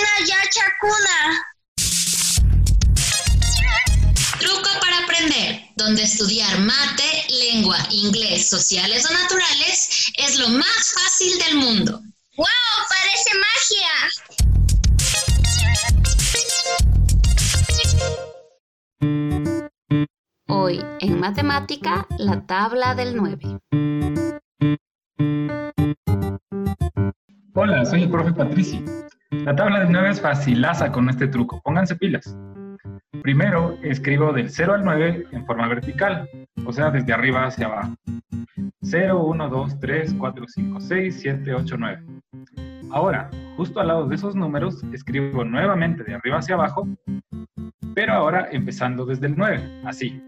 Karina Yachacuna. Truco para aprender, donde estudiar mate, lengua, inglés, sociales o naturales es lo más fácil del mundo. ¡Wow! Parece magia. Hoy en matemática, la tabla del 9. Hola, soy el profe Patricio. La tabla del 9 es facilaza con este truco. Pónganse pilas. Primero escribo del 0 al 9 en forma vertical, o sea, desde arriba hacia abajo. 0, 1, 2, 3, 4, 5, 6, 7, 8, 9. Ahora, justo al lado de esos números, escribo nuevamente de arriba hacia abajo, pero ahora empezando desde el 9, así.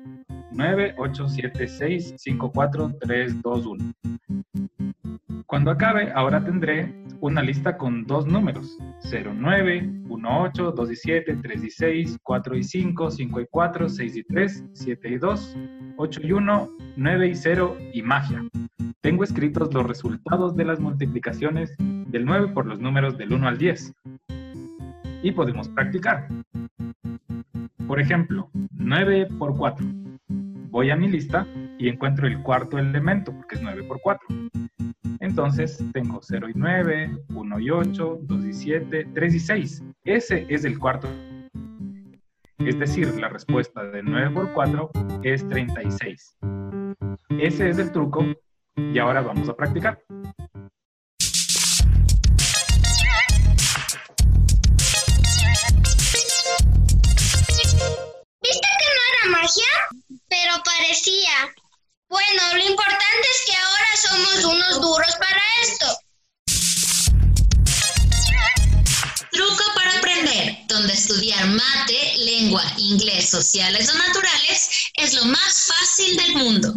9, 8, 7, 6, 5, 4, 3, 2, 1. Cuando acabe, ahora tendré una lista con dos números, 0, 9, 1, 8, 2 y 7, 3 y 6, 4 y 5, 5 y 4, 6 y 3, 7 y 2, 8 y 1, 9 y 0 y magia. Tengo escritos los resultados de las multiplicaciones del 9 por los números del 1 al 10. Y podemos practicar. Por ejemplo, 9 por 4. Voy a mi lista y encuentro el cuarto elemento, porque es 9 por 4. Entonces tengo 0 y 9, 1 y 8, 2 y 7, 3 y 6. Ese es el cuarto. Es decir, la respuesta de 9 por 4 es 36. Ese es el truco y ahora vamos a practicar. ¿Viste que no era magia? Pero parecía. Bueno, lo importante es estudiar mate, lengua, inglés, sociales o naturales es lo más fácil del mundo.